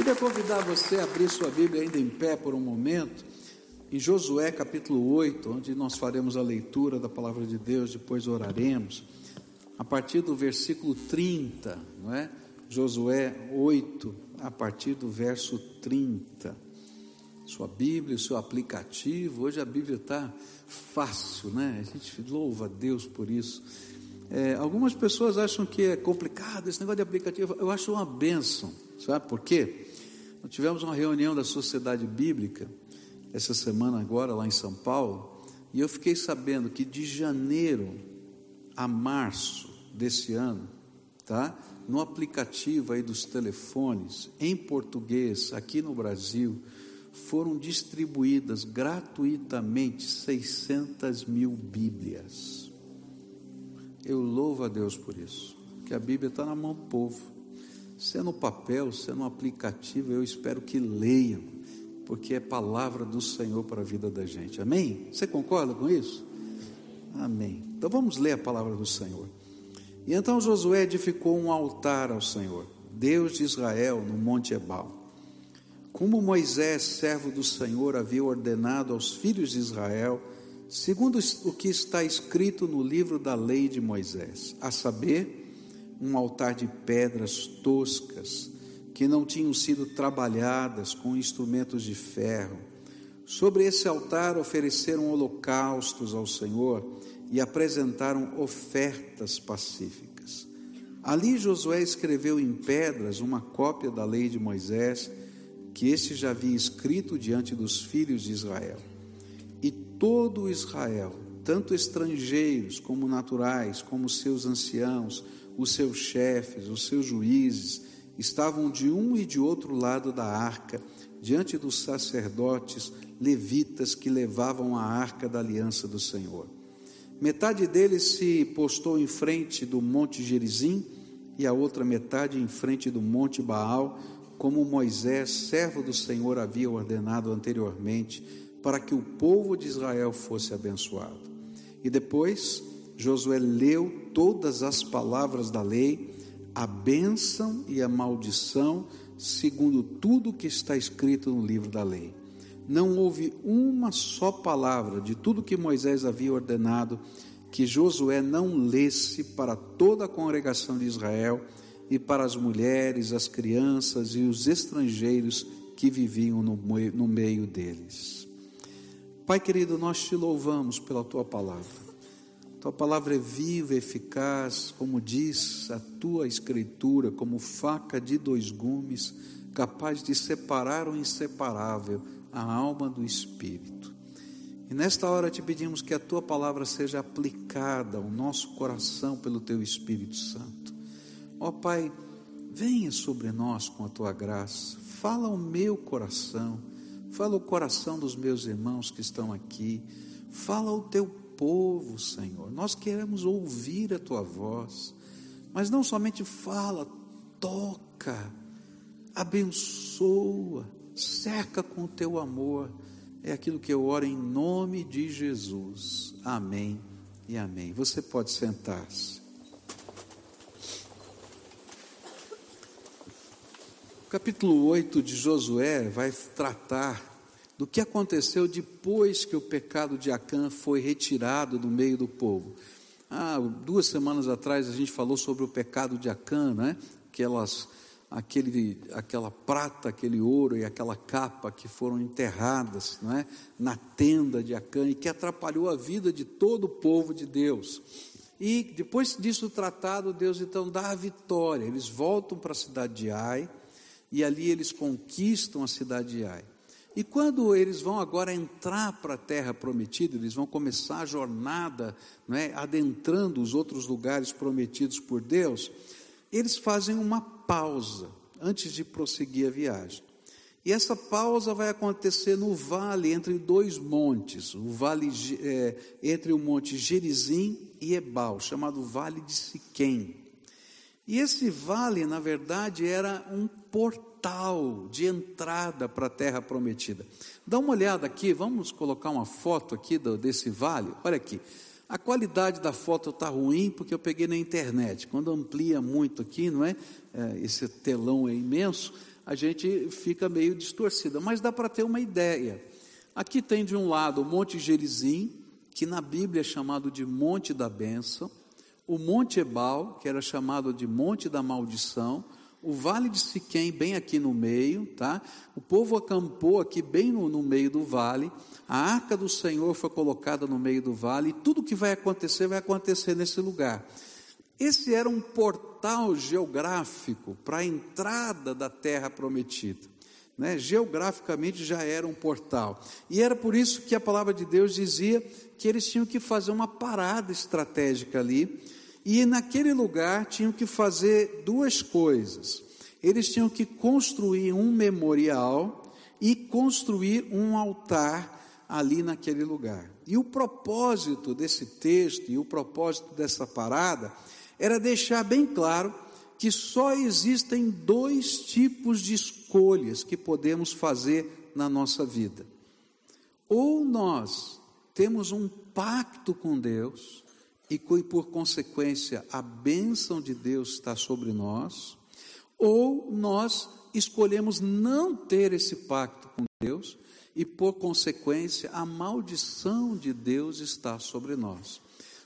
Queria convidar você a abrir sua Bíblia ainda em pé por um momento, em Josué capítulo 8, onde nós faremos a leitura da palavra de Deus, depois oraremos, a partir do versículo 30, não é? Josué 8, a partir do verso 30. Sua Bíblia, seu aplicativo, hoje a Bíblia está fácil, né? A gente louva a Deus por isso. É, algumas pessoas acham que é complicado esse negócio de aplicativo, eu acho uma benção, sabe por quê? Nós tivemos uma reunião da Sociedade Bíblica essa semana agora lá em São Paulo, e eu fiquei sabendo que de janeiro a março desse ano, tá? No aplicativo aí dos telefones, em português, aqui no Brasil, foram distribuídas gratuitamente 600 mil Bíblias. Eu louvo a Deus por isso, que a Bíblia está na mão do povo. Se é no papel, se é no aplicativo, eu espero que leiam, porque é palavra do Senhor para a vida da gente. Amém? Você concorda com isso? Amém. Então vamos ler a palavra do Senhor. E então Josué edificou um altar ao Senhor, Deus de Israel, no Monte Ebal. Como Moisés, servo do Senhor, havia ordenado aos filhos de Israel, segundo o que está escrito no livro da lei de Moisés, a saber, um altar de pedras toscas, que não tinham sido trabalhadas com instrumentos de ferro. Sobre esse altar ofereceram holocaustos ao Senhor e apresentaram ofertas pacíficas. Ali Josué escreveu em pedras uma cópia da lei de Moisés, que este já havia escrito diante dos filhos de Israel. E todo Israel, tanto estrangeiros como naturais, como seus anciãos, os seus chefes, os seus juízes, estavam de um e de outro lado da arca, diante dos sacerdotes levitas que levavam a arca da aliança do Senhor. Metade deles se postou em frente do monte Gerizim e a outra metade em frente do monte Baal, como Moisés, servo do Senhor, havia ordenado anteriormente, para que o povo de Israel fosse abençoado. E depois Josué leu todas as palavras da lei, a bênção e a maldição, segundo tudo que está escrito no livro da lei. Não houve uma só palavra de tudo que Moisés havia ordenado que Josué não lesse para toda a congregação de Israel e para as mulheres, as crianças e os estrangeiros que viviam no, meio deles. Pai querido, nós te louvamos pela tua palavra. Tua palavra é viva, eficaz, como diz a tua escritura, como faca de dois gumes, capaz de separar o inseparável, a alma do espírito. E nesta hora te pedimos que a tua palavra seja aplicada ao nosso coração pelo teu Espírito Santo. Ó Pai, venha sobre nós com a tua graça, fala ao meu coração, fala o coração dos meus irmãos que estão aqui, fala ao teu povo, Senhor. Nós queremos ouvir a tua voz, mas não somente fala, toca, abençoa, cerca com o teu amor. É aquilo que eu oro em nome de Jesus. Amém e amém. Você pode sentar-se. O capítulo 8 de Josué vai tratar do que aconteceu depois que o pecado de Acã foi retirado do meio do povo. Ah, duas semanas atrás a gente falou sobre o pecado de Acã, né? Aquelas, aquele, aquela prata, aquele ouro e aquela capa que foram enterradas né? na tenda de Acã e que atrapalhou a vida de todo o povo de Deus. E depois disso tratado, Deus então dá a vitória. Eles voltam para a cidade de Ai e ali eles conquistam a cidade de Ai. E quando eles vão agora entrar para a terra prometida, eles vão começar a jornada, é, adentrando os outros lugares prometidos por Deus, eles fazem uma pausa antes de prosseguir a viagem. E essa pausa vai acontecer no vale entre dois montes, o vale é, entre o monte Gerizim e Ebal, chamado Vale de Siquém. E esse vale, na verdade, era um portal portal de entrada para a terra prometida. Dá uma olhada aqui, vamos colocar uma foto aqui do, desse vale. Olha aqui. A qualidade da foto está ruim porque eu peguei na internet. Quando amplia muito aqui, não é? é esse telão é imenso. a gente fica meio distorcida, mas dá para ter uma ideia. Aqui tem de um lado o Monte Gerizim, que na Bíblia é chamado de Monte da Bênção, o Monte Ebal, que era chamado de Monte da Maldição, o Vale de Siquém bem aqui no meio, tá? O povo acampou aqui bem no, no meio do vale, a arca do Senhor foi colocada no meio do vale, e tudo que vai acontecer vai acontecer nesse lugar. Esse era um portal geográfico para a entrada da terra prometida. Né? Geograficamente já era um portal. E era por isso que a palavra de Deus dizia que eles tinham que fazer uma parada estratégica ali. E naquele lugar tinham que fazer duas coisas. Eles tinham que construir um memorial e construir um altar ali naquele lugar. E o propósito desse texto e o propósito dessa parada era deixar bem claro que só existem dois tipos de escolhas que podemos fazer na nossa vida. Ou nós temos um pacto com Deus, e por consequência a bênção de Deus está sobre nós, ou nós escolhemos não ter esse pacto com Deus, e por consequência a maldição de Deus está sobre nós.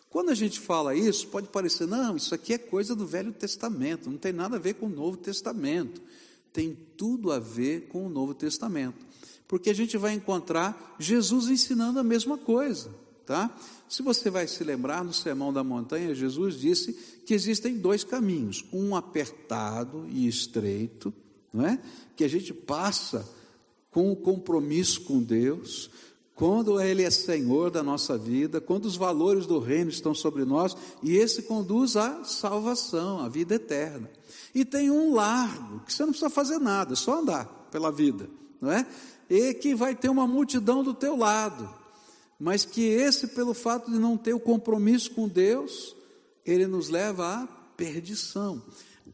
Quando a gente fala isso, pode parecer, não, isso aqui é coisa do Velho Testamento, não tem nada a ver com o Novo Testamento. Tem tudo a ver com o Novo Testamento. Porque a gente vai encontrar Jesus ensinando a mesma coisa, tá? Se você vai se lembrar, no Sermão da Montanha, Jesus disse que existem dois caminhos, um apertado e estreito, não é? Que a gente passa com o compromisso com Deus, quando Ele é Senhor da nossa vida, quando os valores do reino estão sobre nós, e esse conduz à salvação, à vida eterna. E tem um largo, que você não precisa fazer nada, é só andar pela vida, não é? E que vai ter uma multidão do teu lado, mas que esse, pelo fato de não ter o compromisso com Deus, ele nos leva à perdição.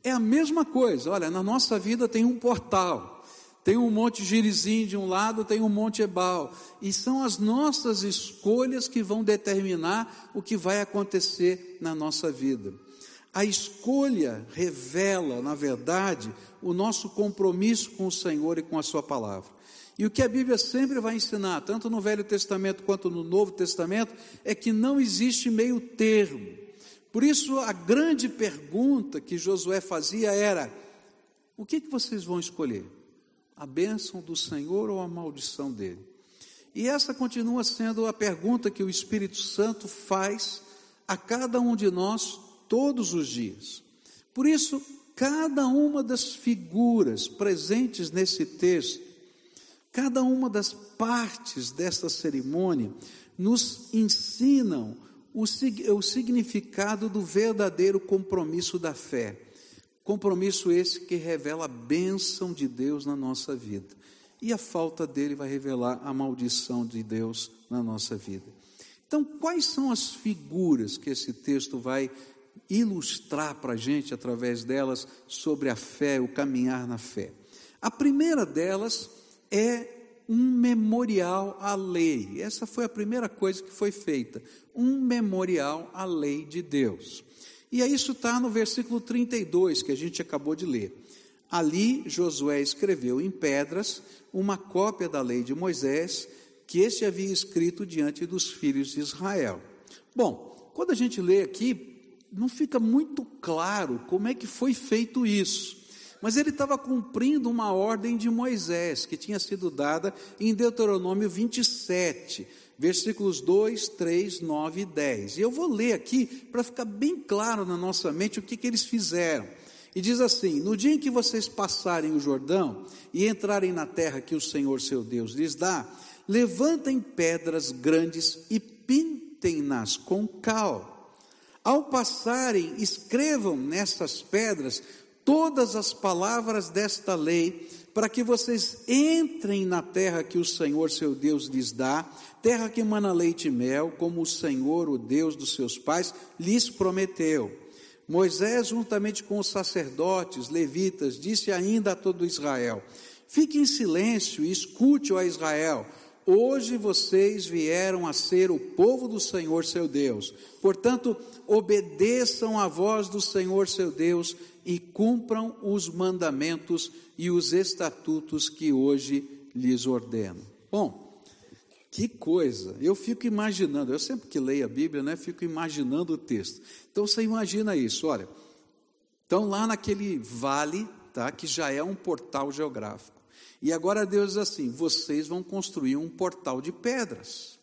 É a mesma coisa, olha, na nossa vida tem um portal, tem um monte Girizim de um lado, tem um monte Ebal. E são as nossas escolhas que vão determinar o que vai acontecer na nossa vida. A escolha revela, na verdade, o nosso compromisso com o Senhor e com a Sua palavra. E o que a Bíblia sempre vai ensinar, tanto no Velho Testamento quanto no Novo Testamento, é que não existe meio termo. Por isso, a grande pergunta que Josué fazia era: o que, que vocês vão escolher? a bênção do Senhor ou a maldição dele? E essa continua sendo a pergunta que o Espírito Santo faz a cada um de nós todos os dias. Por isso, cada uma das figuras presentes nesse texto, cada uma das partes desta cerimônia, nos ensinam o, o significado do verdadeiro compromisso da fé. Compromisso esse que revela a bênção de Deus na nossa vida. E a falta dele vai revelar a maldição de Deus na nossa vida. Então, quais são as figuras que esse texto vai ilustrar para a gente através delas sobre a fé, o caminhar na fé? A primeira delas é um memorial à lei. Essa foi a primeira coisa que foi feita, um memorial à lei de Deus. E isso está no versículo 32 que a gente acabou de ler. Ali Josué escreveu em pedras uma cópia da lei de Moisés que este havia escrito diante dos filhos de Israel. Bom, quando a gente lê aqui, não fica muito claro como é que foi feito isso. Mas ele estava cumprindo uma ordem de Moisés, que tinha sido dada em Deuteronômio 27, versículos 2, 3, 9 e 10. E eu vou ler aqui para ficar bem claro na nossa mente o que, que eles fizeram. E diz assim: No dia em que vocês passarem o Jordão e entrarem na terra que o Senhor seu Deus lhes dá, levantem pedras grandes e pintem-nas com cal. Ao passarem, escrevam nessas pedras todas as palavras desta lei, para que vocês entrem na terra que o Senhor seu Deus lhes dá, terra que emana leite e mel, como o Senhor, o Deus dos seus pais, lhes prometeu. Moisés, juntamente com os sacerdotes, levitas, disse ainda a todo Israel: Fique em silêncio e escute, ó Israel, Hoje vocês vieram a ser o povo do Senhor seu Deus. Portanto, obedeçam à voz do Senhor seu Deus e cumpram os mandamentos e os estatutos que hoje lhes ordeno. Bom, que coisa! Eu fico imaginando, eu sempre que leio a Bíblia, né, fico imaginando o texto. Então você imagina isso, olha. Então lá naquele vale, tá, que já é um portal geográfico. E agora Deus diz assim: vocês vão construir um portal de pedras.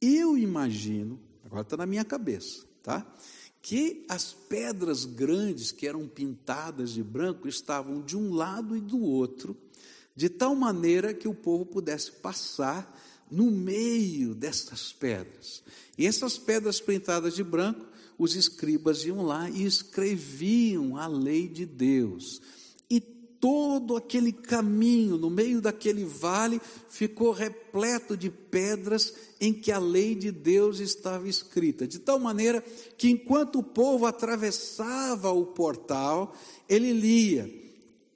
Eu imagino, agora está na minha cabeça, tá? Que as pedras grandes que eram pintadas de branco estavam de um lado e do outro, de tal maneira que o povo pudesse passar no meio dessas pedras. E essas pedras pintadas de branco, os escribas iam lá e escreviam a lei de Deus todo aquele caminho, no meio daquele vale, ficou repleto de pedras em que a lei de Deus estava escrita, de tal maneira que enquanto o povo atravessava o portal, ele lia,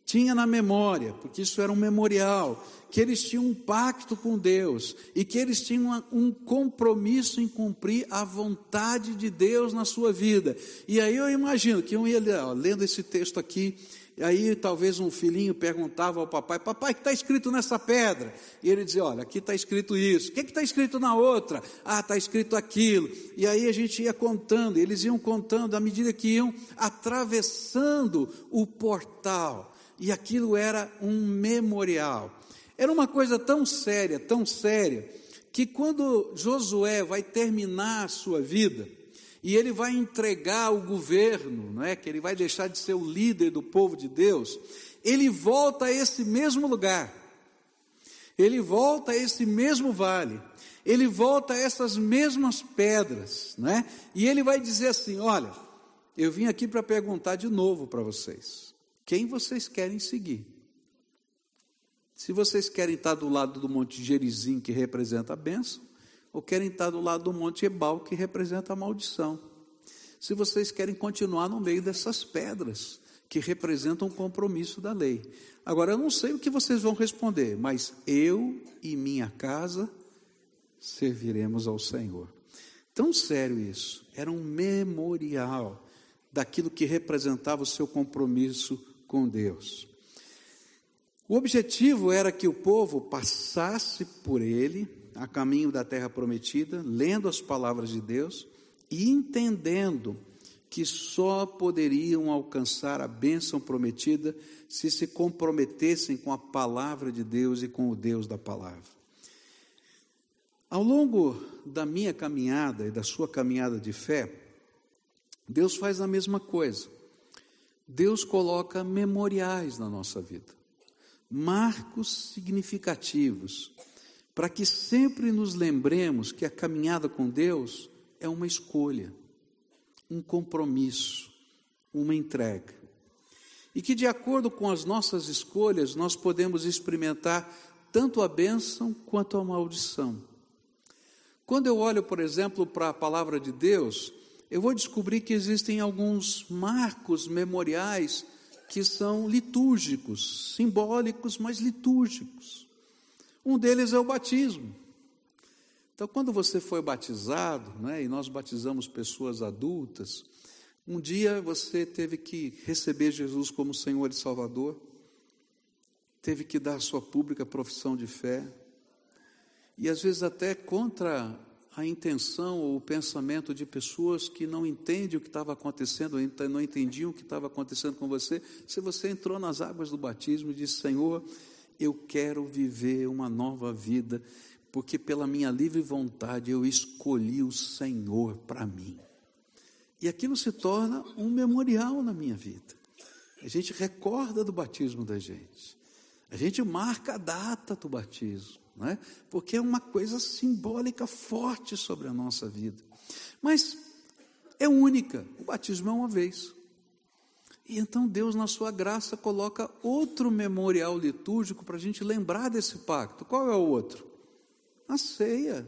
tinha na memória, porque isso era um memorial, que eles tinham um pacto com Deus e que eles tinham um compromisso em cumprir a vontade de Deus na sua vida. E aí eu imagino que eu ia lendo esse texto aqui, e aí talvez um filhinho perguntava ao papai: Papai, o que está escrito nessa pedra? E ele dizia: Olha, aqui está escrito isso. O que está escrito na outra? Ah, está escrito aquilo. E aí a gente ia contando, eles iam contando à medida que iam atravessando o portal. E aquilo era um memorial. Era uma coisa tão séria, tão séria, que quando Josué vai terminar a sua vida, e ele vai entregar o governo, não é? Que ele vai deixar de ser o líder do povo de Deus. Ele volta a esse mesmo lugar. Ele volta a esse mesmo vale. Ele volta a essas mesmas pedras, não é? E ele vai dizer assim: "Olha, eu vim aqui para perguntar de novo para vocês. Quem vocês querem seguir? Se vocês querem estar do lado do Monte Gerizim, que representa a bênção, ou querem estar do lado do Monte Ebal, que representa a maldição. Se vocês querem continuar no meio dessas pedras, que representam o compromisso da lei. Agora, eu não sei o que vocês vão responder, mas eu e minha casa serviremos ao Senhor. Tão sério isso, era um memorial daquilo que representava o seu compromisso com Deus. O objetivo era que o povo passasse por ele a caminho da terra prometida, lendo as palavras de Deus e entendendo que só poderiam alcançar a bênção prometida se se comprometessem com a palavra de Deus e com o Deus da palavra. Ao longo da minha caminhada e da sua caminhada de fé, Deus faz a mesma coisa. Deus coloca memoriais na nossa vida, marcos significativos para que sempre nos lembremos que a caminhada com Deus é uma escolha, um compromisso, uma entrega. E que, de acordo com as nossas escolhas, nós podemos experimentar tanto a bênção quanto a maldição. Quando eu olho, por exemplo, para a palavra de Deus, eu vou descobrir que existem alguns marcos memoriais que são litúrgicos, simbólicos, mas litúrgicos. Um deles é o batismo. Então, quando você foi batizado, né, e nós batizamos pessoas adultas, um dia você teve que receber Jesus como Senhor e Salvador, teve que dar sua pública profissão de fé, e às vezes até contra a intenção ou o pensamento de pessoas que não entendem o que estava acontecendo, não entendiam o que estava acontecendo com você, se você entrou nas águas do batismo e disse: Senhor, eu quero viver uma nova vida, porque pela minha livre vontade eu escolhi o Senhor para mim. E aquilo se torna um memorial na minha vida. A gente recorda do batismo da gente. A gente marca a data do batismo, não é? porque é uma coisa simbólica forte sobre a nossa vida. Mas é única, o batismo é uma vez. E então Deus, na sua graça, coloca outro memorial litúrgico para a gente lembrar desse pacto. Qual é o outro? A ceia.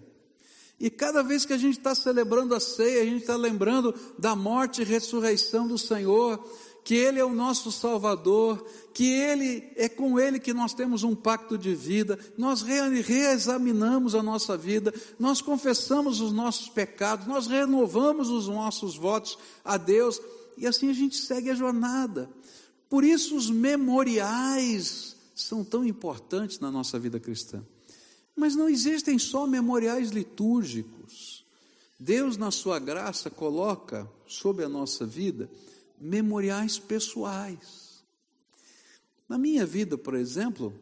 E cada vez que a gente está celebrando a ceia, a gente está lembrando da morte e ressurreição do Senhor, que Ele é o nosso Salvador, que Ele é com Ele que nós temos um pacto de vida, nós reexaminamos a nossa vida, nós confessamos os nossos pecados, nós renovamos os nossos votos a Deus, e assim a gente segue a jornada. Por isso os memoriais são tão importantes na nossa vida cristã. Mas não existem só memoriais litúrgicos. Deus, na sua graça, coloca sobre a nossa vida memoriais pessoais. Na minha vida, por exemplo,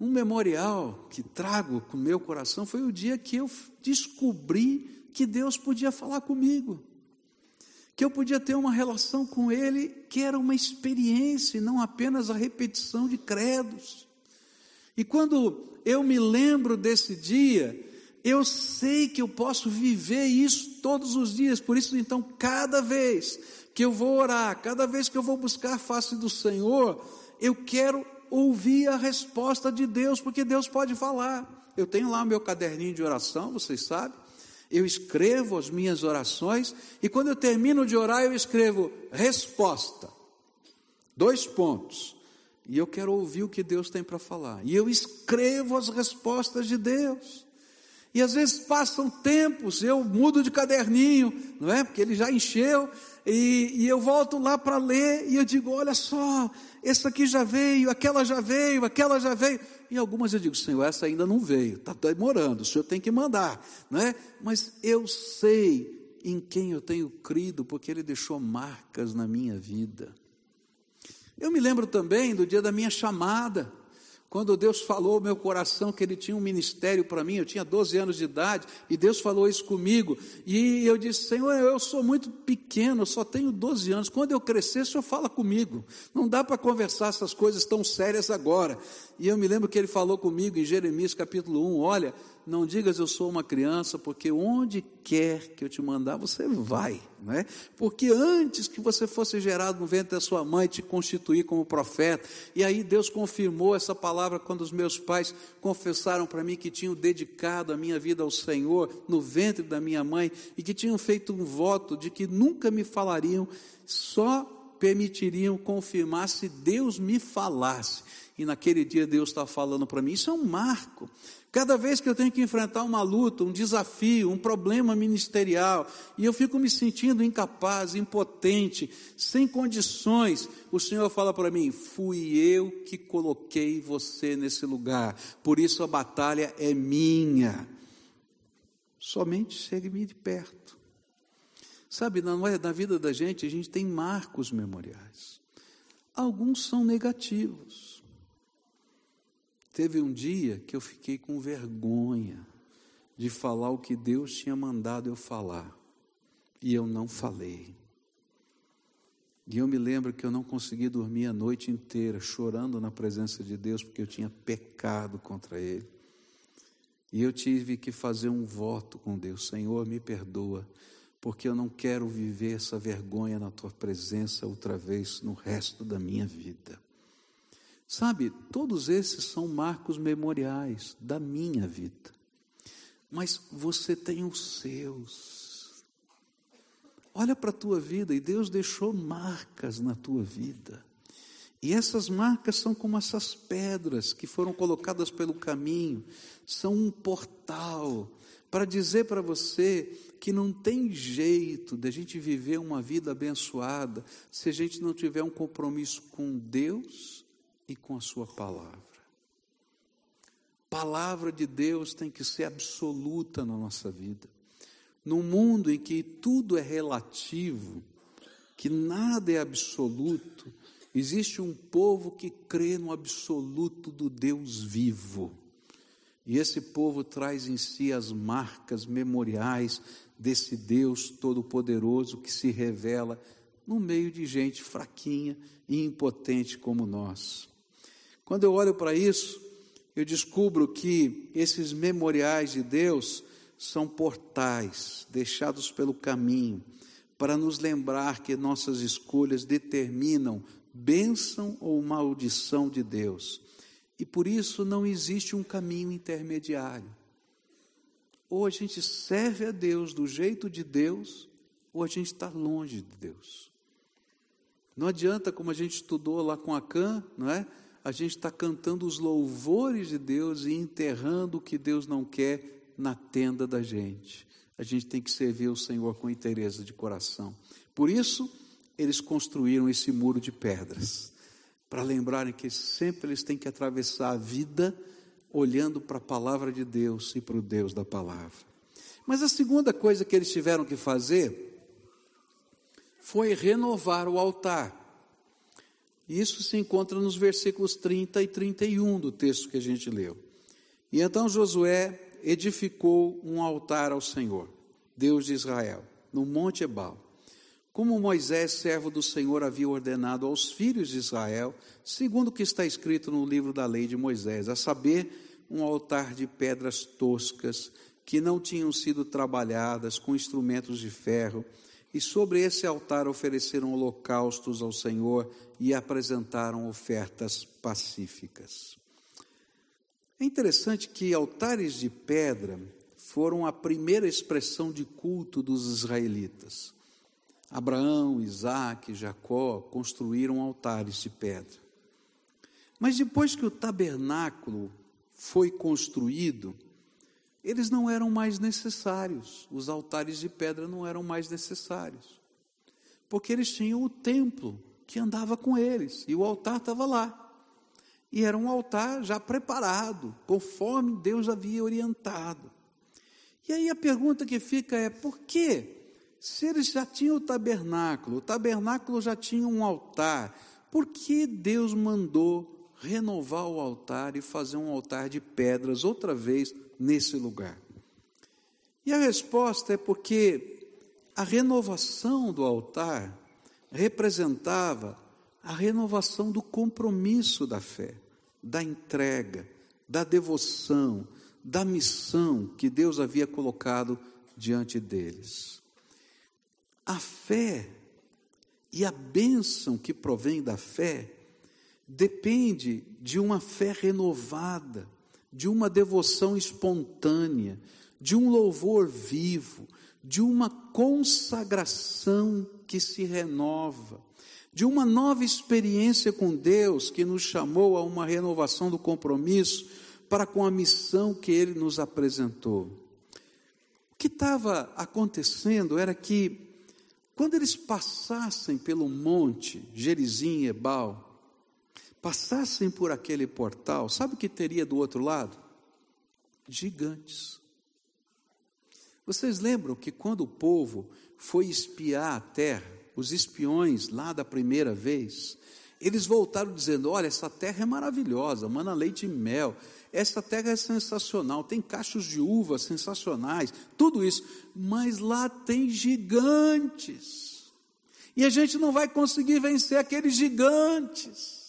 um memorial que trago com meu coração foi o dia que eu descobri que Deus podia falar comigo, que eu podia ter uma relação com Ele que era uma experiência e não apenas a repetição de credos. E quando eu me lembro desse dia, eu sei que eu posso viver isso todos os dias, por isso, então, cada vez que eu vou orar, cada vez que eu vou buscar a face do Senhor, eu quero ouvir a resposta de Deus, porque Deus pode falar. Eu tenho lá o meu caderninho de oração, vocês sabem. Eu escrevo as minhas orações e quando eu termino de orar, eu escrevo resposta. Dois pontos. E eu quero ouvir o que Deus tem para falar. E eu escrevo as respostas de Deus. E às vezes passam tempos, eu mudo de caderninho, não é? Porque ele já encheu, e, e eu volto lá para ler, e eu digo: olha só, essa aqui já veio, aquela já veio, aquela já veio. E algumas eu digo: Senhor, essa ainda não veio, está demorando, o Senhor tem que mandar, não é? Mas eu sei em quem eu tenho crido, porque Ele deixou marcas na minha vida. Eu me lembro também do dia da minha chamada. Quando Deus falou ao meu coração que Ele tinha um ministério para mim, eu tinha 12 anos de idade, e Deus falou isso comigo, e eu disse: Senhor, eu sou muito pequeno, eu só tenho 12 anos, quando eu crescer, o Senhor fala comigo, não dá para conversar essas coisas tão sérias agora. E eu me lembro que Ele falou comigo em Jeremias capítulo 1: Olha, não digas eu sou uma criança, porque onde quer que eu te mandar, você vai, não é? Porque antes que você fosse gerado no ventre da sua mãe, te constituir como profeta, e aí Deus confirmou essa palavra quando os meus pais confessaram para mim que tinham dedicado a minha vida ao Senhor no ventre da minha mãe e que tinham feito um voto de que nunca me falariam, só permitiriam confirmar se Deus me falasse. E naquele dia Deus está falando para mim. Isso é um marco. Cada vez que eu tenho que enfrentar uma luta, um desafio, um problema ministerial, e eu fico me sentindo incapaz, impotente, sem condições, o Senhor fala para mim: fui eu que coloquei você nesse lugar, por isso a batalha é minha. Somente chegue-me de perto. Sabe, na, na vida da gente, a gente tem marcos memoriais. Alguns são negativos. Teve um dia que eu fiquei com vergonha de falar o que Deus tinha mandado eu falar, e eu não falei. E eu me lembro que eu não consegui dormir a noite inteira chorando na presença de Deus porque eu tinha pecado contra Ele. E eu tive que fazer um voto com Deus: Senhor, me perdoa, porque eu não quero viver essa vergonha na tua presença outra vez no resto da minha vida. Sabe, todos esses são marcos memoriais da minha vida. Mas você tem os seus. Olha para a tua vida e Deus deixou marcas na tua vida. E essas marcas são como essas pedras que foram colocadas pelo caminho, são um portal para dizer para você que não tem jeito de a gente viver uma vida abençoada se a gente não tiver um compromisso com Deus e com a Sua palavra. Palavra de Deus tem que ser absoluta na nossa vida. Num mundo em que tudo é relativo, que nada é absoluto, existe um povo que crê no absoluto do Deus vivo. E esse povo traz em si as marcas memoriais desse Deus todo-poderoso que se revela no meio de gente fraquinha e impotente como nós. Quando eu olho para isso, eu descubro que esses memoriais de Deus são portais deixados pelo caminho para nos lembrar que nossas escolhas determinam bênção ou maldição de Deus. E por isso não existe um caminho intermediário. Ou a gente serve a Deus do jeito de Deus, ou a gente está longe de Deus. Não adianta, como a gente estudou lá com a não é? A gente está cantando os louvores de Deus e enterrando o que Deus não quer na tenda da gente. A gente tem que servir o Senhor com interesse de coração. Por isso, eles construíram esse muro de pedras, para lembrarem que sempre eles têm que atravessar a vida olhando para a palavra de Deus e para o Deus da palavra. Mas a segunda coisa que eles tiveram que fazer foi renovar o altar. Isso se encontra nos versículos 30 e 31 do texto que a gente leu. E então Josué edificou um altar ao Senhor, Deus de Israel, no Monte Ebal. Como Moisés, servo do Senhor, havia ordenado aos filhos de Israel, segundo o que está escrito no livro da lei de Moisés, a saber, um altar de pedras toscas que não tinham sido trabalhadas com instrumentos de ferro, e sobre esse altar ofereceram holocaustos ao Senhor e apresentaram ofertas pacíficas. É interessante que altares de pedra foram a primeira expressão de culto dos israelitas. Abraão, Isaac, Jacó construíram altares de pedra. Mas depois que o tabernáculo foi construído, eles não eram mais necessários, os altares de pedra não eram mais necessários, porque eles tinham o templo que andava com eles, e o altar estava lá. E era um altar já preparado, conforme Deus havia orientado. E aí a pergunta que fica é: por que, se eles já tinham o tabernáculo, o tabernáculo já tinha um altar, por que Deus mandou renovar o altar e fazer um altar de pedras outra vez nesse lugar? E a resposta é porque a renovação do altar representava a renovação do compromisso da fé, da entrega, da devoção, da missão que Deus havia colocado diante deles. A fé e a bênção que provém da fé depende de uma fé renovada, de uma devoção espontânea, de um louvor vivo, de uma consagração que se renova, de uma nova experiência com Deus que nos chamou a uma renovação do compromisso para com a missão que Ele nos apresentou. O que estava acontecendo era que, quando eles passassem pelo monte Gerizim e Ebal, passassem por aquele portal, sabe o que teria do outro lado? Gigantes. Vocês lembram que quando o povo foi espiar a terra, os espiões lá da primeira vez, eles voltaram dizendo: Olha, essa terra é maravilhosa, mana leite e mel, essa terra é sensacional, tem cachos de uva sensacionais, tudo isso, mas lá tem gigantes, e a gente não vai conseguir vencer aqueles gigantes.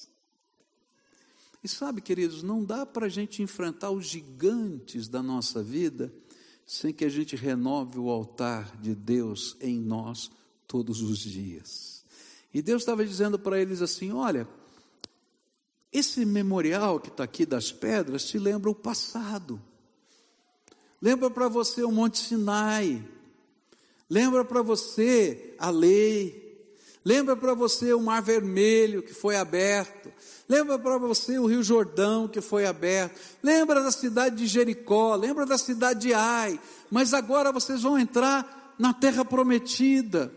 E sabe, queridos, não dá para a gente enfrentar os gigantes da nossa vida sem que a gente renove o altar de Deus em nós todos os dias. E Deus estava dizendo para eles assim: olha, esse memorial que está aqui das pedras te lembra o passado, lembra para você o Monte Sinai, lembra para você a lei, lembra para você o Mar Vermelho que foi aberto, Lembra para você o Rio Jordão que foi aberto. Lembra da cidade de Jericó. Lembra da cidade de Ai. Mas agora vocês vão entrar na terra prometida.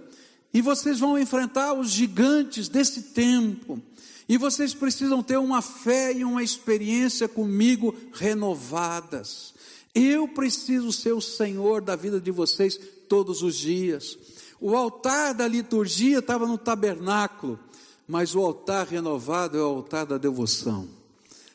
E vocês vão enfrentar os gigantes desse tempo. E vocês precisam ter uma fé e uma experiência comigo renovadas. Eu preciso ser o Senhor da vida de vocês todos os dias. O altar da liturgia estava no tabernáculo. Mas o altar renovado é o altar da devoção,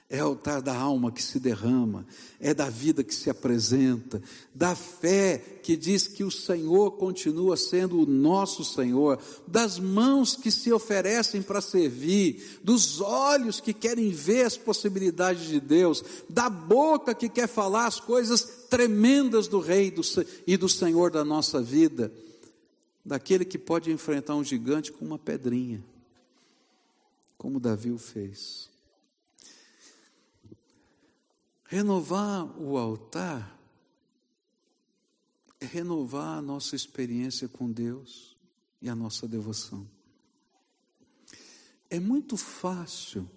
é o altar da alma que se derrama, é da vida que se apresenta, da fé que diz que o Senhor continua sendo o nosso Senhor, das mãos que se oferecem para servir, dos olhos que querem ver as possibilidades de Deus, da boca que quer falar as coisas tremendas do Rei e do Senhor da nossa vida, daquele que pode enfrentar um gigante com uma pedrinha como Davi o fez. Renovar o altar é renovar a nossa experiência com Deus e a nossa devoção. é muito fácil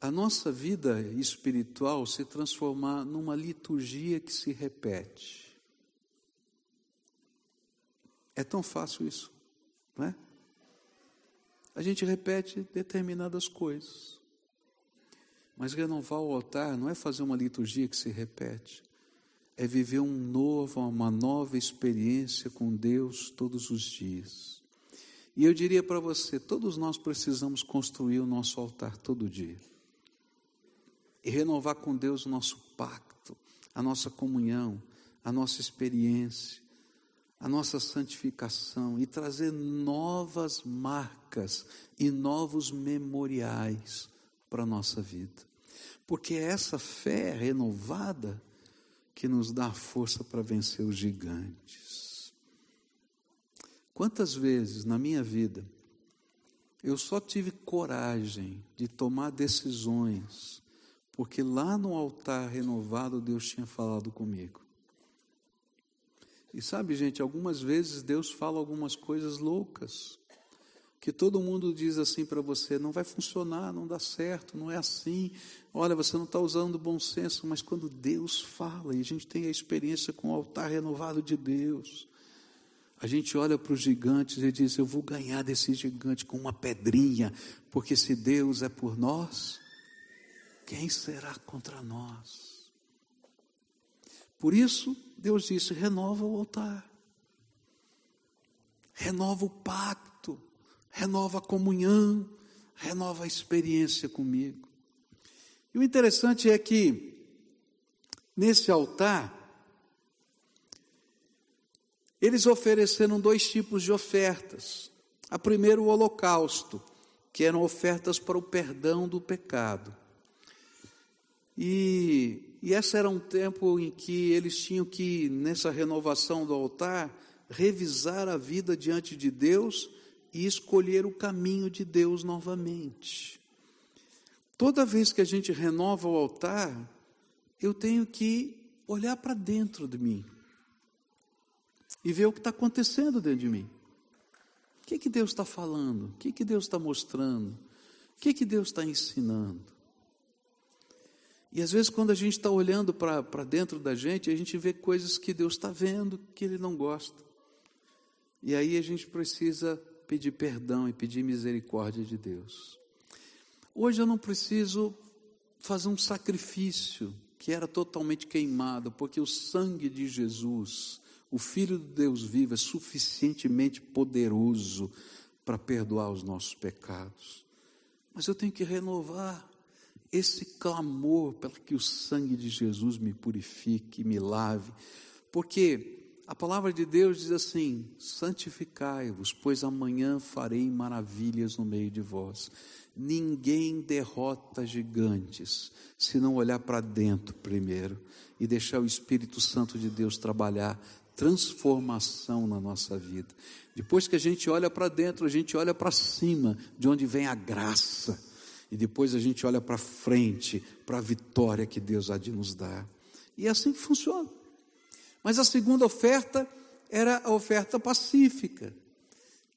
a nossa vida espiritual se transformar numa liturgia que se repete. É tão fácil isso, não é? A gente repete determinadas coisas. Mas renovar o altar não é fazer uma liturgia que se repete, é viver um novo, uma nova experiência com Deus todos os dias. E eu diria para você: todos nós precisamos construir o nosso altar todo dia e renovar com Deus o nosso pacto, a nossa comunhão, a nossa experiência, a nossa santificação e trazer novas marcas e novos memoriais para a nossa vida. Porque é essa fé renovada que nos dá força para vencer os gigantes. Quantas vezes na minha vida eu só tive coragem de tomar decisões porque lá no altar renovado Deus tinha falado comigo. E sabe, gente, algumas vezes Deus fala algumas coisas loucas, que todo mundo diz assim para você: não vai funcionar, não dá certo, não é assim. Olha, você não está usando bom senso, mas quando Deus fala, e a gente tem a experiência com o altar renovado de Deus, a gente olha para os gigantes e diz: Eu vou ganhar desse gigante com uma pedrinha, porque se Deus é por nós, quem será contra nós? Por isso, Deus disse: renova o altar, renova o pacto, renova a comunhão, renova a experiência comigo. E o interessante é que, nesse altar, eles ofereceram dois tipos de ofertas. A primeira, o holocausto, que eram ofertas para o perdão do pecado. E, e esse era um tempo em que eles tinham que, nessa renovação do altar, revisar a vida diante de Deus e escolher o caminho de Deus novamente. Toda vez que a gente renova o altar, eu tenho que olhar para dentro de mim e ver o que está acontecendo dentro de mim. O que, que Deus está falando? O que, que Deus está mostrando? O que, que Deus está ensinando? E às vezes, quando a gente está olhando para dentro da gente, a gente vê coisas que Deus está vendo que Ele não gosta. E aí a gente precisa pedir perdão e pedir misericórdia de Deus. Hoje eu não preciso fazer um sacrifício que era totalmente queimado, porque o sangue de Jesus, o Filho de Deus vivo, é suficientemente poderoso para perdoar os nossos pecados. Mas eu tenho que renovar esse clamor para que o sangue de Jesus me purifique, me lave, porque a palavra de Deus diz assim: santificai-vos, pois amanhã farei maravilhas no meio de vós. Ninguém derrota gigantes se não olhar para dentro primeiro e deixar o Espírito Santo de Deus trabalhar transformação na nossa vida. Depois que a gente olha para dentro, a gente olha para cima, de onde vem a graça e depois a gente olha para frente, para a vitória que Deus há de nos dar. E é assim que funciona. Mas a segunda oferta era a oferta pacífica,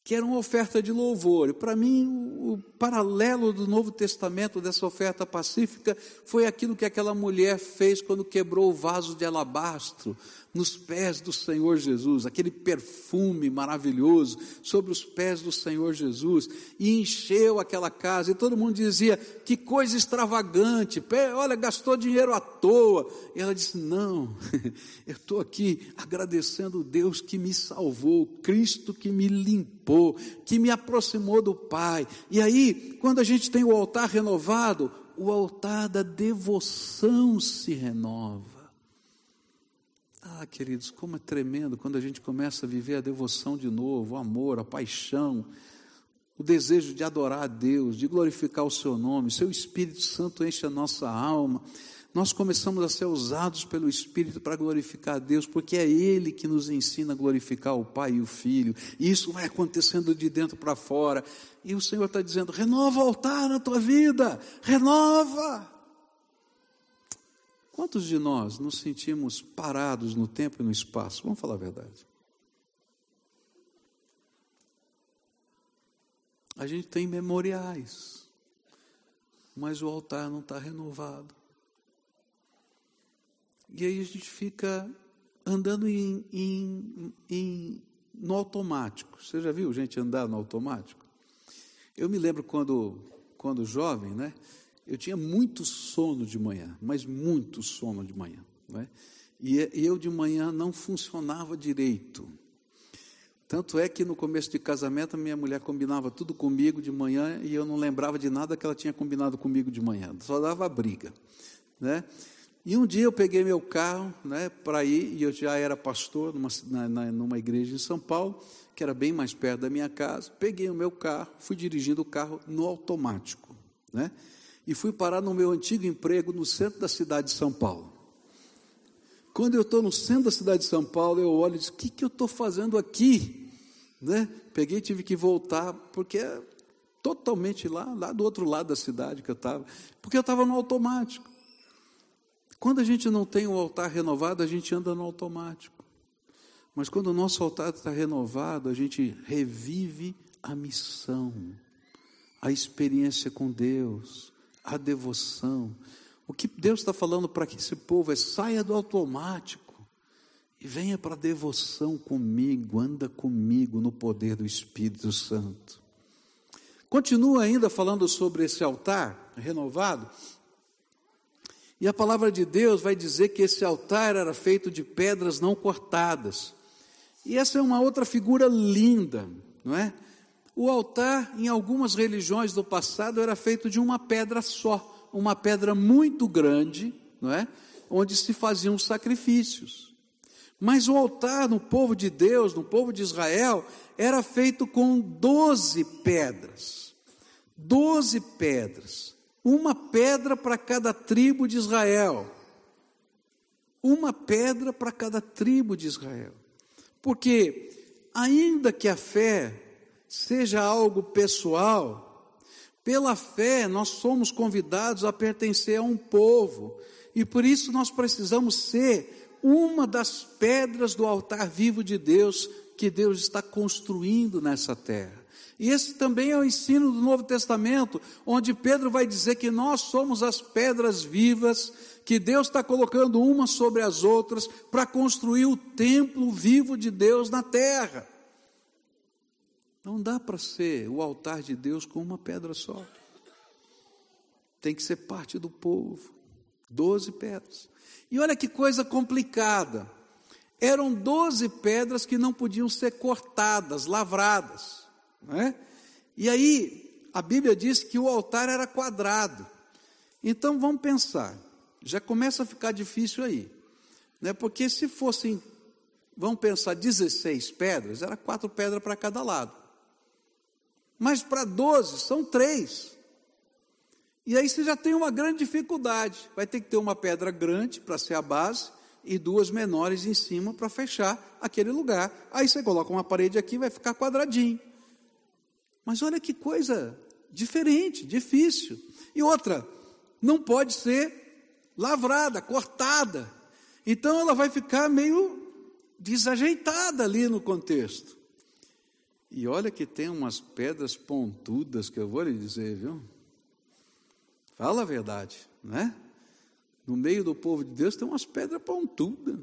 que era uma oferta de louvor. Para mim, o paralelo do Novo Testamento dessa oferta pacífica foi aquilo que aquela mulher fez quando quebrou o vaso de alabastro nos pés do Senhor Jesus, aquele perfume maravilhoso sobre os pés do Senhor Jesus, e encheu aquela casa, e todo mundo dizia: que coisa extravagante, olha, gastou dinheiro à toa. E ela disse: não, eu estou aqui agradecendo o Deus que me salvou, Cristo que me limpou, que me aproximou do Pai. E aí, quando a gente tem o altar renovado, o altar da devoção se renova. Ah, queridos, como é tremendo quando a gente começa a viver a devoção de novo, o amor, a paixão, o desejo de adorar a Deus, de glorificar o Seu nome, Seu Espírito Santo enche a nossa alma. Nós começamos a ser usados pelo Espírito para glorificar a Deus, porque é Ele que nos ensina a glorificar o Pai e o Filho, e isso vai acontecendo de dentro para fora. E o Senhor está dizendo: renova o altar na tua vida, renova. Quantos de nós nos sentimos parados no tempo e no espaço? Vamos falar a verdade. A gente tem memoriais, mas o altar não está renovado. E aí a gente fica andando em, em, em, no automático. Você já viu gente andar no automático? Eu me lembro quando, quando jovem, né? Eu tinha muito sono de manhã, mas muito sono de manhã. Né? E eu de manhã não funcionava direito. Tanto é que no começo de casamento, minha mulher combinava tudo comigo de manhã e eu não lembrava de nada que ela tinha combinado comigo de manhã, só dava briga. Né? E um dia eu peguei meu carro né, para ir, e eu já era pastor numa, na, numa igreja em São Paulo, que era bem mais perto da minha casa. Peguei o meu carro, fui dirigindo o carro no automático. Né? E fui parar no meu antigo emprego no centro da cidade de São Paulo. Quando eu estou no centro da cidade de São Paulo, eu olho e digo: o que, que eu estou fazendo aqui? Né? Peguei e tive que voltar, porque é totalmente lá, lá do outro lado da cidade que eu estava, porque eu estava no automático. Quando a gente não tem o altar renovado, a gente anda no automático. Mas quando o nosso altar está renovado, a gente revive a missão, a experiência com Deus, a devoção. O que Deus está falando para esse povo é saia do automático e venha para a devoção comigo, anda comigo no poder do Espírito Santo. Continua ainda falando sobre esse altar renovado, e a palavra de Deus vai dizer que esse altar era feito de pedras não cortadas. E essa é uma outra figura linda, não é? O altar, em algumas religiões do passado, era feito de uma pedra só, uma pedra muito grande, não é? Onde se faziam sacrifícios. Mas o altar no povo de Deus, no povo de Israel, era feito com doze pedras. Doze pedras uma pedra para cada tribo de Israel. Uma pedra para cada tribo de Israel. Porque, ainda que a fé seja algo pessoal, pela fé nós somos convidados a pertencer a um povo, e por isso nós precisamos ser uma das pedras do altar vivo de Deus que Deus está construindo nessa terra. E esse também é o ensino do Novo Testamento, onde Pedro vai dizer que nós somos as pedras vivas, que Deus está colocando umas sobre as outras para construir o templo vivo de Deus na terra. Não dá para ser o altar de Deus com uma pedra só. Tem que ser parte do povo. Doze pedras. E olha que coisa complicada. Eram doze pedras que não podiam ser cortadas, lavradas. Né? E aí, a Bíblia diz que o altar era quadrado. Então vamos pensar, já começa a ficar difícil aí. Né? Porque se fossem, vamos pensar, 16 pedras, era quatro pedras para cada lado. Mas para 12 são três. E aí você já tem uma grande dificuldade. Vai ter que ter uma pedra grande para ser a base e duas menores em cima para fechar aquele lugar. Aí você coloca uma parede aqui, vai ficar quadradinho. Mas olha que coisa diferente, difícil. E outra, não pode ser lavrada, cortada. Então ela vai ficar meio desajeitada ali no contexto. E olha que tem umas pedras pontudas que eu vou lhe dizer, viu? Fala a verdade, né? No meio do povo de Deus tem umas pedras pontudas.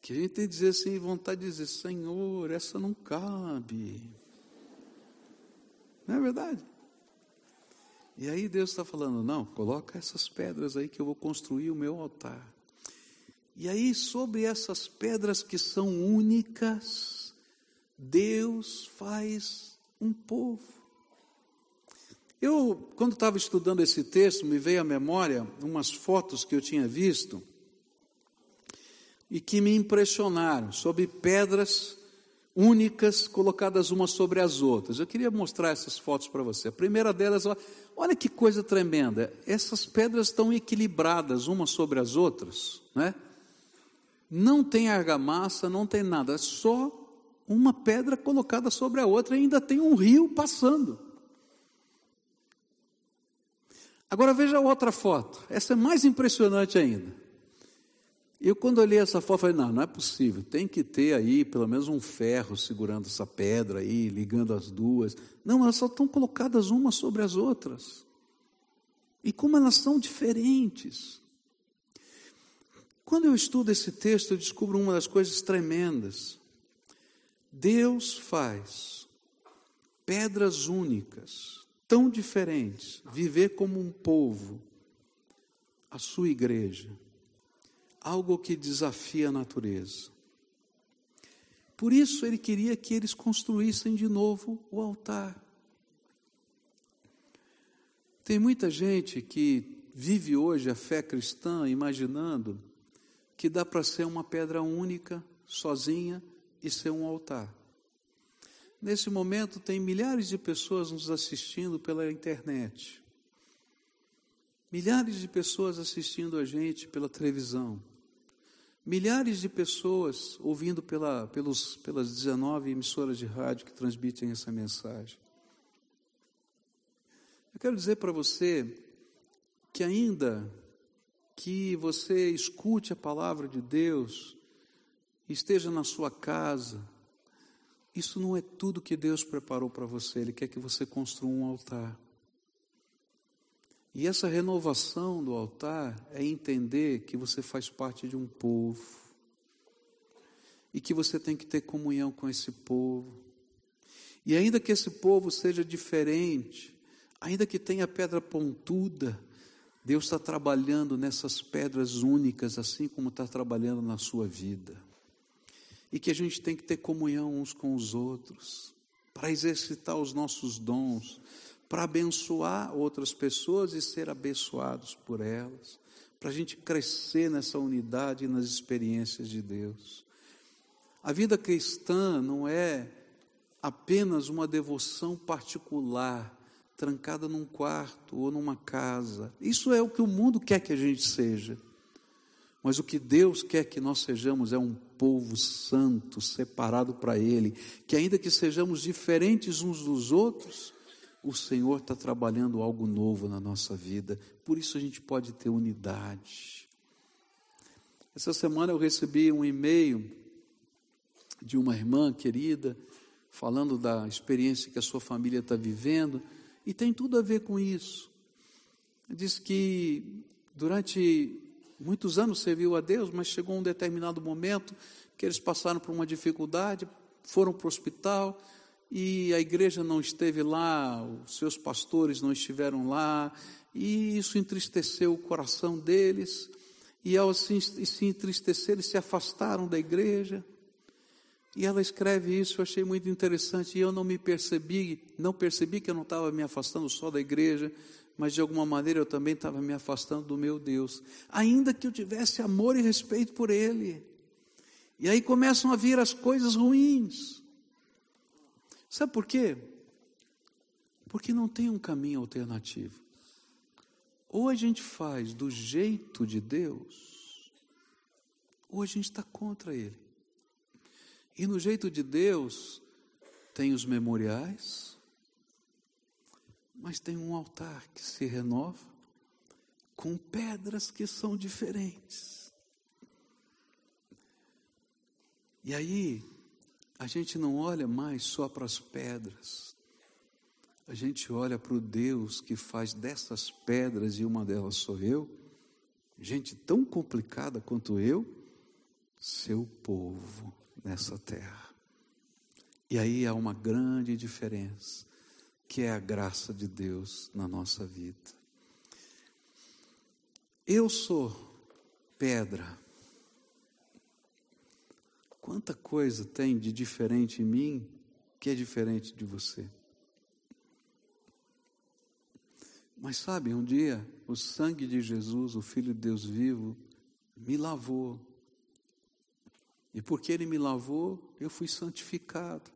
Que a gente tem que dizer assim, vontade de dizer, Senhor, essa não cabe. Não é verdade? E aí Deus está falando: não, coloca essas pedras aí que eu vou construir o meu altar. E aí, sobre essas pedras que são únicas, Deus faz um povo. Eu, quando estava estudando esse texto, me veio à memória umas fotos que eu tinha visto e que me impressionaram sobre pedras únicas colocadas umas sobre as outras. Eu queria mostrar essas fotos para você. A primeira delas, olha que coisa tremenda. Essas pedras estão equilibradas umas sobre as outras, né? Não tem argamassa, não tem nada, é só uma pedra colocada sobre a outra e ainda tem um rio passando. Agora veja outra foto. Essa é mais impressionante ainda. Eu, quando olhei essa foto, falei: não, não é possível, tem que ter aí pelo menos um ferro segurando essa pedra aí, ligando as duas. Não, elas só estão colocadas umas sobre as outras. E como elas são diferentes. Quando eu estudo esse texto, eu descubro uma das coisas tremendas. Deus faz pedras únicas, tão diferentes, viver como um povo, a sua igreja algo que desafia a natureza. Por isso ele queria que eles construíssem de novo o altar. Tem muita gente que vive hoje a fé cristã imaginando que dá para ser uma pedra única, sozinha e ser um altar. Nesse momento, tem milhares de pessoas nos assistindo pela internet, milhares de pessoas assistindo a gente pela televisão. Milhares de pessoas ouvindo pela, pelos, pelas 19 emissoras de rádio que transmitem essa mensagem. Eu quero dizer para você que, ainda que você escute a palavra de Deus, esteja na sua casa, isso não é tudo que Deus preparou para você, Ele quer que você construa um altar. E essa renovação do altar é entender que você faz parte de um povo e que você tem que ter comunhão com esse povo. E ainda que esse povo seja diferente, ainda que tenha pedra pontuda, Deus está trabalhando nessas pedras únicas, assim como está trabalhando na sua vida. E que a gente tem que ter comunhão uns com os outros, para exercitar os nossos dons, para abençoar outras pessoas e ser abençoados por elas, para a gente crescer nessa unidade e nas experiências de Deus. A vida cristã não é apenas uma devoção particular, trancada num quarto ou numa casa. Isso é o que o mundo quer que a gente seja. Mas o que Deus quer que nós sejamos é um povo santo, separado para Ele, que ainda que sejamos diferentes uns dos outros, o Senhor está trabalhando algo novo na nossa vida, por isso a gente pode ter unidade. Essa semana eu recebi um e-mail de uma irmã querida, falando da experiência que a sua família está vivendo, e tem tudo a ver com isso. Diz que durante muitos anos serviu a Deus, mas chegou um determinado momento que eles passaram por uma dificuldade, foram para o hospital, e a igreja não esteve lá, os seus pastores não estiveram lá, e isso entristeceu o coração deles, e ao se, entristecer, eles se afastaram da igreja. E ela escreve isso, eu achei muito interessante, e eu não me percebi, não percebi que eu não estava me afastando só da igreja, mas de alguma maneira eu também estava me afastando do meu Deus, ainda que eu tivesse amor e respeito por Ele. E aí começam a vir as coisas ruins. Sabe por quê? Porque não tem um caminho alternativo. Ou a gente faz do jeito de Deus, ou a gente está contra Ele. E no jeito de Deus, tem os memoriais, mas tem um altar que se renova com pedras que são diferentes. E aí, a gente não olha mais só para as pedras, a gente olha para o Deus que faz dessas pedras, e uma delas sou eu, gente tão complicada quanto eu, seu povo nessa terra. E aí há uma grande diferença, que é a graça de Deus na nossa vida. Eu sou pedra, Quanta coisa tem de diferente em mim que é diferente de você. Mas sabe, um dia o sangue de Jesus, o Filho de Deus vivo, me lavou. E porque ele me lavou, eu fui santificado.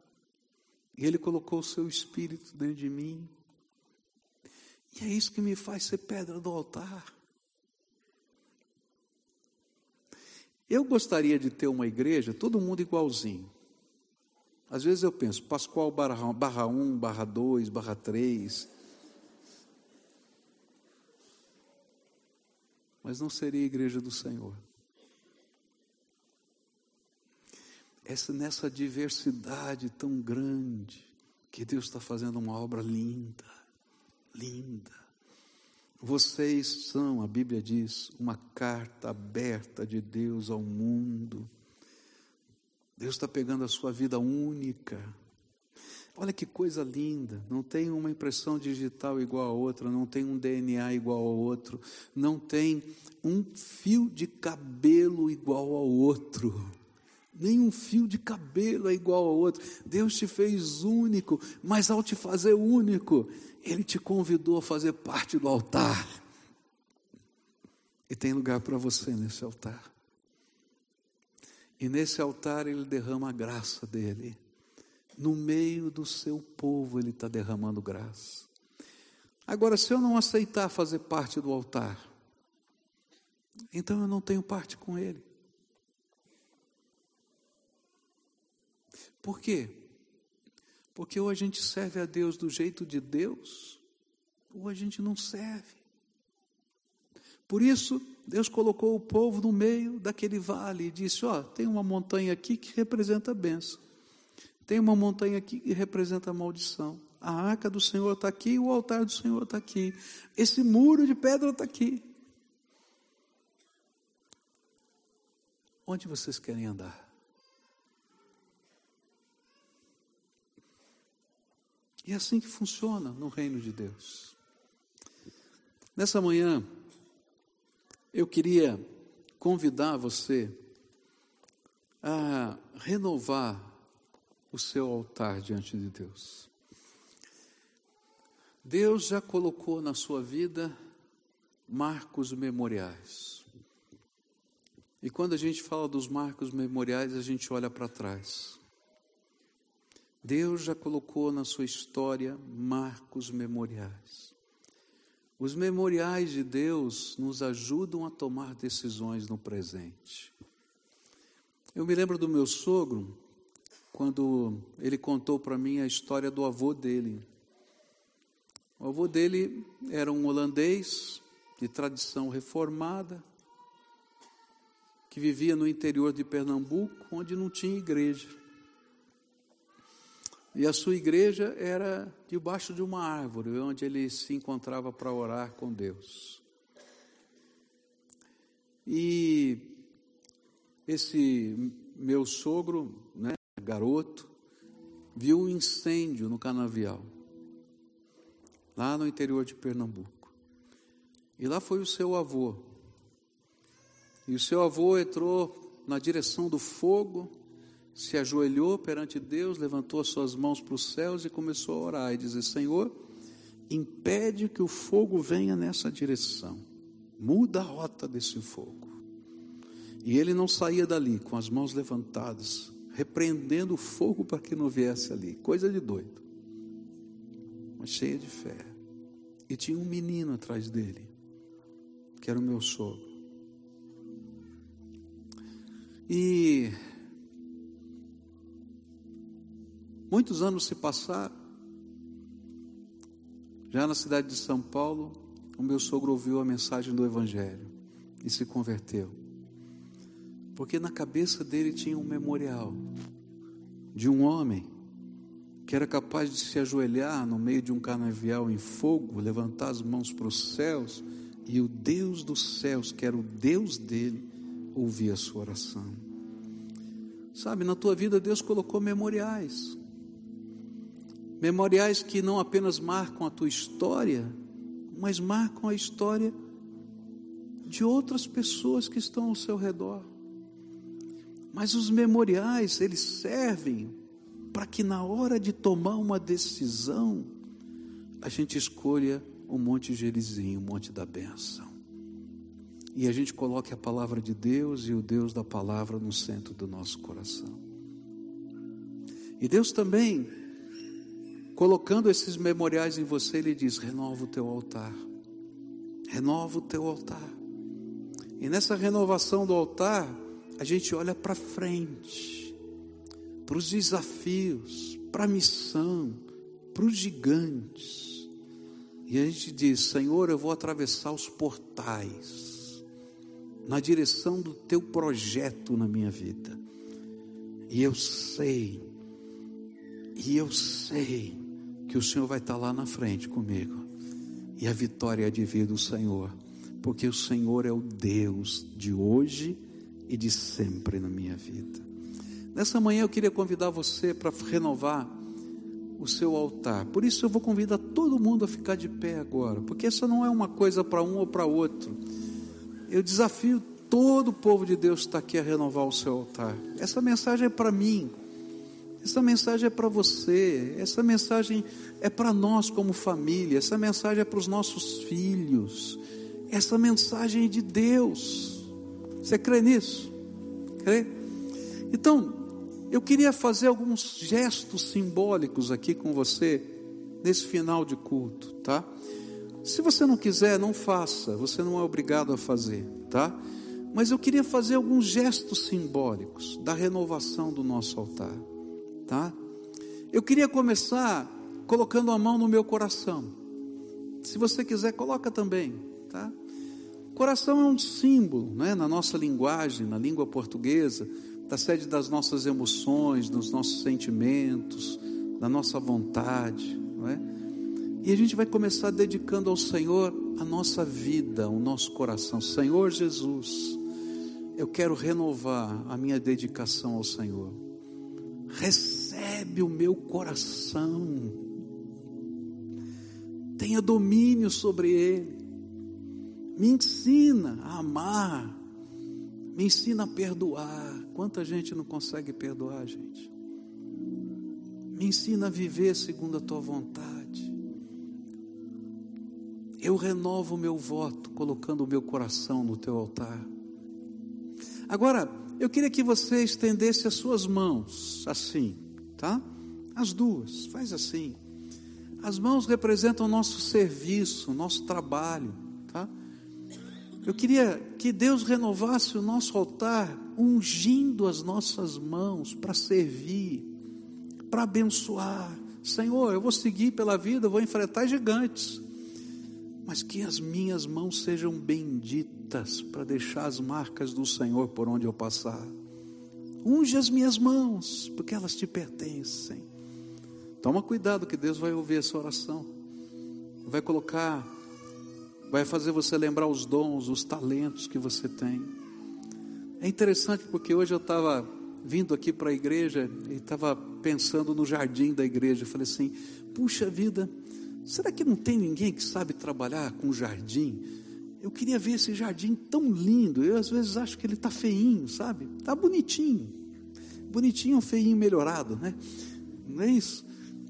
E ele colocou o seu espírito dentro de mim. E é isso que me faz ser pedra do altar. Eu gostaria de ter uma igreja, todo mundo igualzinho. Às vezes eu penso, Pascoal barra, barra 1, barra 2, barra 3. Mas não seria a igreja do Senhor. essa, nessa diversidade tão grande, que Deus está fazendo uma obra linda, linda. Vocês são, a Bíblia diz, uma carta aberta de Deus ao mundo. Deus está pegando a sua vida única. Olha que coisa linda. Não tem uma impressão digital igual a outra, não tem um DNA igual ao outro, não tem um fio de cabelo igual ao outro. Nenhum fio de cabelo é igual ao outro. Deus te fez único, mas ao te fazer único, Ele te convidou a fazer parte do altar. E tem lugar para você nesse altar. E nesse altar Ele derrama a graça dele. No meio do seu povo Ele está derramando graça. Agora, se eu não aceitar fazer parte do altar, então eu não tenho parte com Ele. Por quê? Porque ou a gente serve a Deus do jeito de Deus, ou a gente não serve. Por isso, Deus colocou o povo no meio daquele vale e disse: Ó, tem uma montanha aqui que representa a bênção, tem uma montanha aqui que representa a maldição. A arca do Senhor está aqui, o altar do Senhor está aqui, esse muro de pedra está aqui. Onde vocês querem andar? E é assim que funciona no reino de Deus. Nessa manhã, eu queria convidar você a renovar o seu altar diante de Deus. Deus já colocou na sua vida marcos memoriais. E quando a gente fala dos marcos memoriais, a gente olha para trás. Deus já colocou na sua história marcos memoriais. Os memoriais de Deus nos ajudam a tomar decisões no presente. Eu me lembro do meu sogro, quando ele contou para mim a história do avô dele. O avô dele era um holandês de tradição reformada, que vivia no interior de Pernambuco, onde não tinha igreja. E a sua igreja era debaixo de uma árvore, onde ele se encontrava para orar com Deus. E esse meu sogro, né, garoto, viu um incêndio no canavial, lá no interior de Pernambuco. E lá foi o seu avô. E o seu avô entrou na direção do fogo se ajoelhou perante Deus, levantou as suas mãos para os céus e começou a orar e dizer: Senhor, impede que o fogo venha nessa direção, muda a rota desse fogo. E ele não saía dali com as mãos levantadas, repreendendo o fogo para que não viesse ali, coisa de doido, mas cheia de fé. E tinha um menino atrás dele, que era o meu sogro. E Muitos anos se passaram. Já na cidade de São Paulo, o meu sogro ouviu a mensagem do Evangelho e se converteu. Porque na cabeça dele tinha um memorial de um homem que era capaz de se ajoelhar no meio de um canavial em fogo, levantar as mãos para os céus e o Deus dos céus, que era o Deus dele, ouvia a sua oração. Sabe, na tua vida Deus colocou memoriais. Memoriais que não apenas marcam a tua história, mas marcam a história de outras pessoas que estão ao seu redor. Mas os memoriais, eles servem para que na hora de tomar uma decisão, a gente escolha o Monte Gerizim, o Monte da Bênção. E a gente coloque a palavra de Deus e o Deus da palavra no centro do nosso coração. E Deus também colocando esses memoriais em você, ele diz: renova o teu altar, renova o teu altar. E nessa renovação do altar, a gente olha para frente, para os desafios, para a missão, para os gigantes. E a gente diz: Senhor, eu vou atravessar os portais, na direção do teu projeto na minha vida. E eu sei, e eu sei que o Senhor vai estar lá na frente comigo. E a vitória é de vir do Senhor, porque o Senhor é o Deus de hoje e de sempre na minha vida. Nessa manhã eu queria convidar você para renovar o seu altar. Por isso eu vou convidar todo mundo a ficar de pé agora, porque essa não é uma coisa para um ou para outro. Eu desafio todo o povo de Deus que está aqui a renovar o seu altar. Essa mensagem é para mim. Essa mensagem é para você. Essa mensagem é para nós como família. Essa mensagem é para os nossos filhos. Essa mensagem é de Deus. Você crê nisso? Crê? Então, eu queria fazer alguns gestos simbólicos aqui com você nesse final de culto, tá? Se você não quiser, não faça, você não é obrigado a fazer, tá? Mas eu queria fazer alguns gestos simbólicos da renovação do nosso altar, tá? Eu queria começar colocando a mão no meu coração. Se você quiser, coloca também, tá? Coração é um símbolo, né, na nossa linguagem, na língua portuguesa, da sede das nossas emoções, dos nossos sentimentos, da nossa vontade, não é? E a gente vai começar dedicando ao Senhor a nossa vida, o nosso coração. Senhor Jesus, eu quero renovar a minha dedicação ao Senhor. Recebe o meu coração. Tenha domínio sobre ele. Me ensina a amar. Me ensina a perdoar. Quanta gente não consegue perdoar, gente? Me ensina a viver segundo a tua vontade. Eu renovo o meu voto, colocando o meu coração no teu altar. Agora, eu queria que você estendesse as suas mãos, assim, tá? As duas, faz assim. As mãos representam o nosso serviço, o nosso trabalho, tá? Eu queria que Deus renovasse o nosso altar, ungindo as nossas mãos para servir, para abençoar. Senhor, eu vou seguir pela vida, vou enfrentar gigantes, mas que as minhas mãos sejam benditas para deixar as marcas do Senhor por onde eu passar. Unge as minhas mãos, porque elas te pertencem. Toma cuidado que Deus vai ouvir essa oração. Vai colocar vai fazer você lembrar os dons, os talentos que você tem. É interessante porque hoje eu estava vindo aqui para a igreja e estava pensando no jardim da igreja. Eu falei assim: puxa vida, será que não tem ninguém que sabe trabalhar com jardim? Eu queria ver esse jardim tão lindo. Eu às vezes acho que ele está feinho, sabe? Está bonitinho. Bonitinho ou feinho melhorado, né? Não é isso?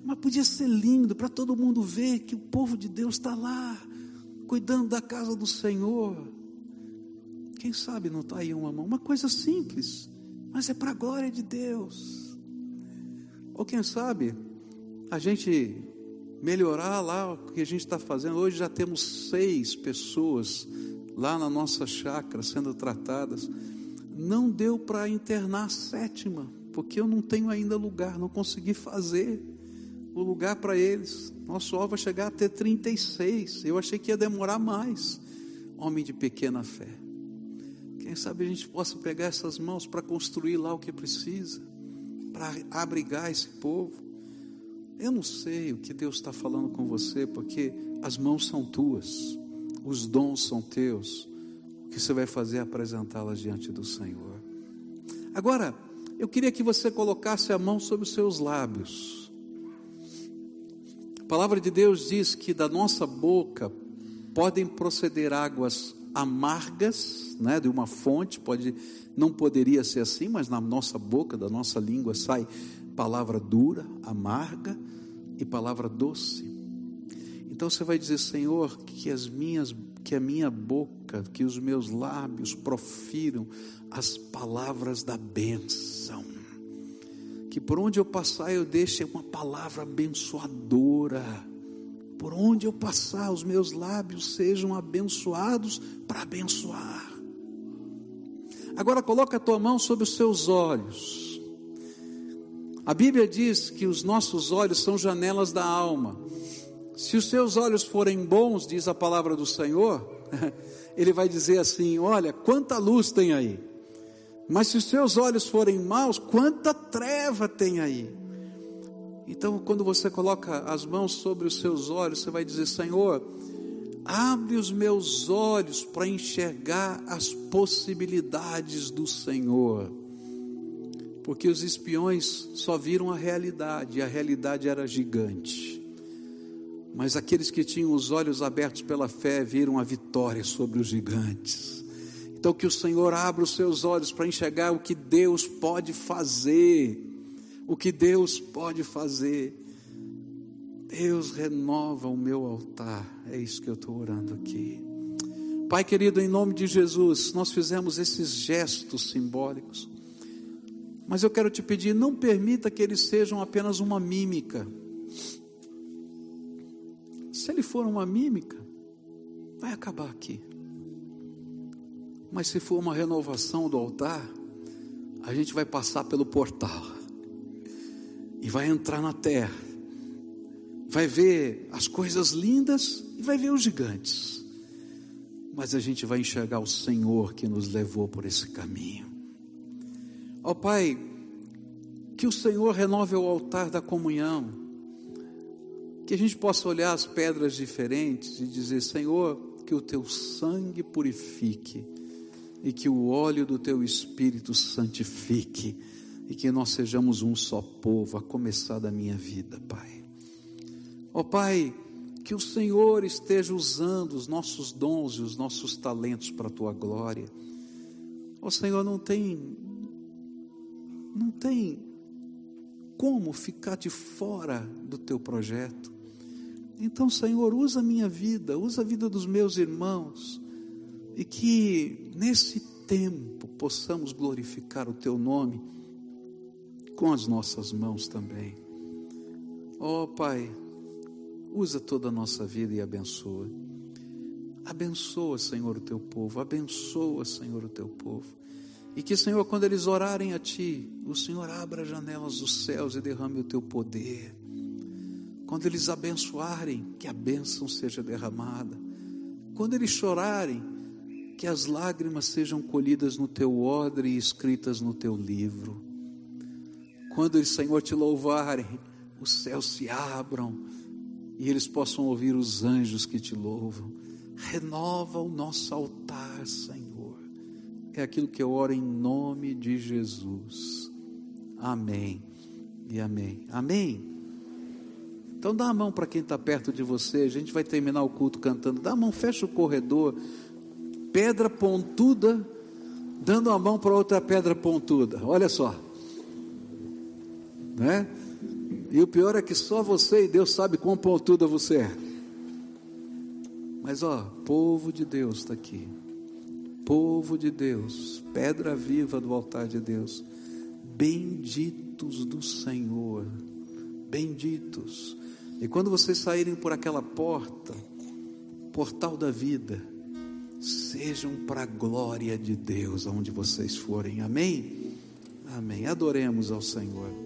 Mas podia ser lindo para todo mundo ver que o povo de Deus está lá cuidando da casa do Senhor. Quem sabe não está aí uma mão? Uma coisa simples, mas é para a glória de Deus. Ou quem sabe a gente melhorar lá o que a gente está fazendo. Hoje já temos seis pessoas lá na nossa chácara sendo tratadas. Não deu para internar a sétima, porque eu não tenho ainda lugar, não consegui fazer o lugar para eles. Nosso alvo vai chegar a ter 36. Eu achei que ia demorar mais. Homem de pequena fé. Quem sabe a gente possa pegar essas mãos para construir lá o que precisa, para abrigar esse povo. Eu não sei o que Deus está falando com você, porque as mãos são tuas, os dons são teus. O que você vai fazer é apresentá-las diante do Senhor. Agora, eu queria que você colocasse a mão sobre os seus lábios. A palavra de Deus diz que da nossa boca podem proceder águas amargas, né, de uma fonte, pode não poderia ser assim, mas na nossa boca, da nossa língua sai palavra dura, amarga e palavra doce. Então você vai dizer, Senhor, que as minhas que a minha boca, que os meus lábios profiram as palavras da bênção que por onde eu passar eu deixe uma palavra abençoadora. Por onde eu passar, os meus lábios sejam abençoados para abençoar. Agora coloca a tua mão sobre os seus olhos. A Bíblia diz que os nossos olhos são janelas da alma. Se os seus olhos forem bons, diz a palavra do Senhor, ele vai dizer assim: Olha, quanta luz tem aí. Mas se os seus olhos forem maus, quanta treva tem aí. Então, quando você coloca as mãos sobre os seus olhos, você vai dizer: Senhor, abre os meus olhos para enxergar as possibilidades do Senhor. Porque os espiões só viram a realidade, e a realidade era gigante. Mas aqueles que tinham os olhos abertos pela fé viram a vitória sobre os gigantes. Então, que o Senhor abra os seus olhos para enxergar o que Deus pode fazer. O que Deus pode fazer. Deus renova o meu altar. É isso que eu estou orando aqui. Pai querido, em nome de Jesus, nós fizemos esses gestos simbólicos. Mas eu quero te pedir, não permita que eles sejam apenas uma mímica. Se ele for uma mímica, vai acabar aqui. Mas se for uma renovação do altar, a gente vai passar pelo portal e vai entrar na terra, vai ver as coisas lindas e vai ver os gigantes, mas a gente vai enxergar o Senhor que nos levou por esse caminho. Ó oh, Pai, que o Senhor renove o altar da comunhão, que a gente possa olhar as pedras diferentes e dizer: Senhor, que o teu sangue purifique e que o óleo do teu Espírito santifique e que nós sejamos um só povo, a começar da minha vida, Pai. Ó oh, Pai, que o Senhor esteja usando os nossos dons e os nossos talentos para a tua glória. Ó oh, Senhor, não tem não tem como ficar de fora do teu projeto. Então, Senhor, usa a minha vida, usa a vida dos meus irmãos e que nesse tempo possamos glorificar o Teu nome com as nossas mãos também. Ó oh, Pai, usa toda a nossa vida e abençoa. Abençoa, Senhor, o Teu povo, abençoa, Senhor, o Teu povo. E que, Senhor, quando eles orarem a Ti, o Senhor abra as janelas dos céus e derrame o Teu poder. Quando eles abençoarem, que a bênção seja derramada. Quando eles chorarem, que as lágrimas sejam colhidas no teu odre e escritas no teu livro. Quando o Senhor te louvarem, os céus se abram e eles possam ouvir os anjos que te louvam. Renova o nosso altar, Senhor. É aquilo que eu oro em nome de Jesus. Amém e amém. Amém. Então dá a mão para quem está perto de você. A gente vai terminar o culto cantando. Dá a mão, fecha o corredor pedra pontuda dando a mão para outra pedra pontuda. Olha só. Né? E o pior é que só você e Deus sabe quão pontuda você é. Mas ó, povo de Deus está aqui. Povo de Deus, pedra viva do altar de Deus. Benditos do Senhor. Benditos. E quando vocês saírem por aquela porta, portal da vida, sejam para a glória de Deus aonde vocês forem. Amém? Amém. Adoremos ao Senhor.